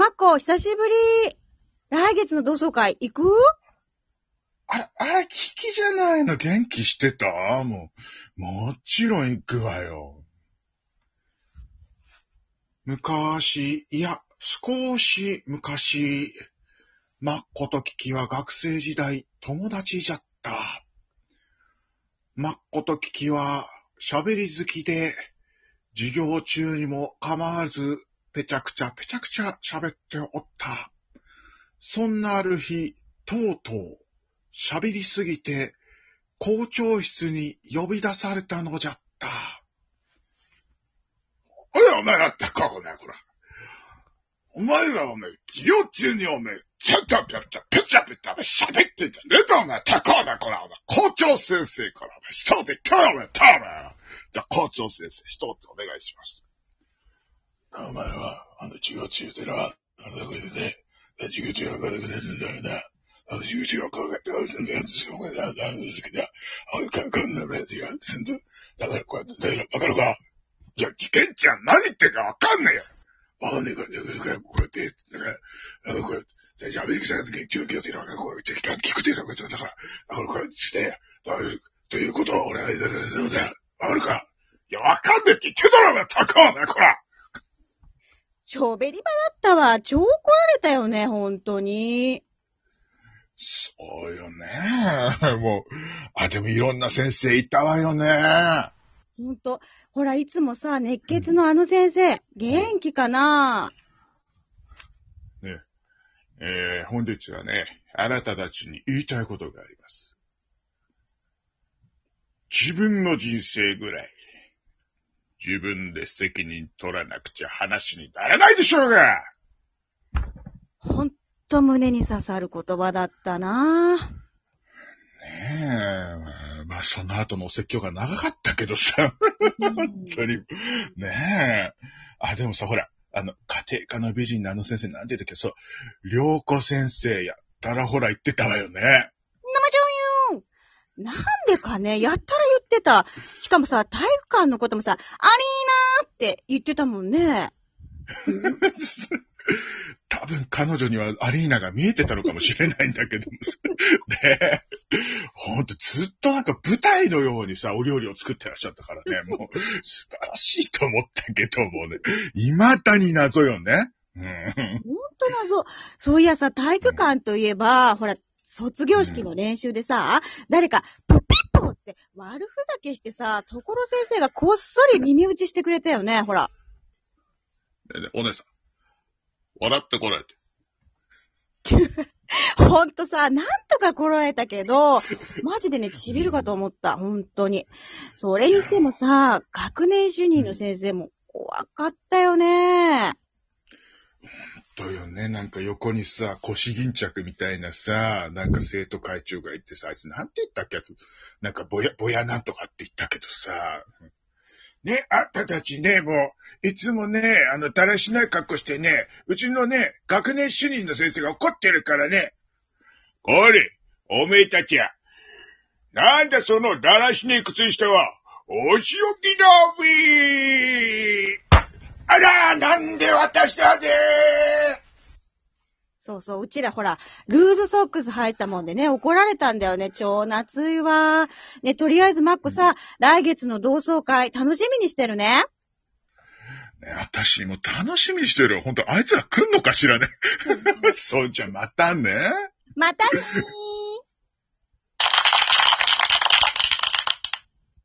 マッコ、久しぶり。来月の同窓会行く？あれ、あれ、キキじゃないの元気してた？もう、もちろん行くわよ。昔、いや、少し昔、マッコとキキは学生時代友達じゃった。マッコとキキは喋り好きで、授業中にも構わず、ぺちゃくちゃぺちゃくちゃ喋っておった。そんなある日、とうとう、喋りすぎて、校長室に呼び出されたのじゃった。おい、お前らってここね、こら。お前らおめえ、授業中におめえ、ちゃちゃぺちゃぺちゃぺちゃ喋ってんじゃねえか、お前、てこうね、こら、お前、校長先生から、お前、一つ言ってよ、お前、たお前。じゃあ、校長先生、一つお願いします。お前は、あの、授業中でな、あの、これでね、授業中はこれでね、な、あの、授業中はこうやって、あの、やつよ、これだ、あの、好きだ、あの、こんなやつや、すんだ、だからこうやって、だわかるかいや、受験ちゃん何言ってんかわかんねえよ。わかんねえから、ね、こうやって、だから、あの、こうやって、じゃあ、アメリカの時に中級っていうのは、こうやって、聞くっていうのは、だから、だから、こうやってして、ということを俺は、だから、そうだ、わかるかいや、わかんねえって言ってんだろ、お前、高尾ね、こら。超べり場だったわ。超怒られたよね、本当に。そうよね。もう、あ、でもいろんな先生いたわよね。ほんと。ほら、いつもさ、熱血のあの先生、元気かな？ねえー、本日はね、あなたたちに言いたいことがあります。自分の人生ぐらい、自分で責任取らなくちゃ話にならないでしょうが。ほんと胸に刺さる言葉だったな。ねえ、まあその後のお説教が長かったけどさ、本当に。ねえ。あ、でもさ、ほら、あの、家庭科の美人のあの先生なんて言ったっけ？そう、良子先生やったらほら言ってたわよね。なんでかね、やったら言ってた。しかもさ、体育館のこともさ、アリーナーって言ってたもんね。多分彼女にはアリーナが見えてたのかもしれないんだけども。ほんとずっとなんか舞台のようにさ、お料理を作ってらっしゃったからね。もう素晴らしいと思ったけどもね。未だに謎よね。うん。ほんと謎。そういやさ、体育館といえば、ほら、卒業式の練習でさ、誰か、プピッポって悪ふざけしてさ、ところ先生がこっそり耳打ちしてくれたよね、ほら。お姉さん。笑ってこられて。ほんとさ、なんとかこらえたけど、マジでね、痺るかと思った、ほんとに。それにしてもさ、学年主任の先生も怖かったよね。とよね、なんか横にさ、腰巾着みたいなさ、なんか生徒会長がいてさ、あいつなんて言ったっけやつ、なんかぼや、ぼやなんとかって言ったけどさ、ね、あんたたちね、もう、いつもね、あの、だらしない格好してね、うちのね、学年主任の先生が怒ってるからね、これ、おめえたちや、なんだそのだらしねえ靴下は、お仕置きだべあら、なんで私だでそうそう、うちらほら、ルーズソックス履いたもんでね、怒られたんだよね。超夏いわ。ね、とりあえずマックさ、来月の同窓会楽しみにしてるね。ね、私も楽しみにしてるよ。ほんと、あいつら来んのかしらね。そうじゃ、またね。またねー。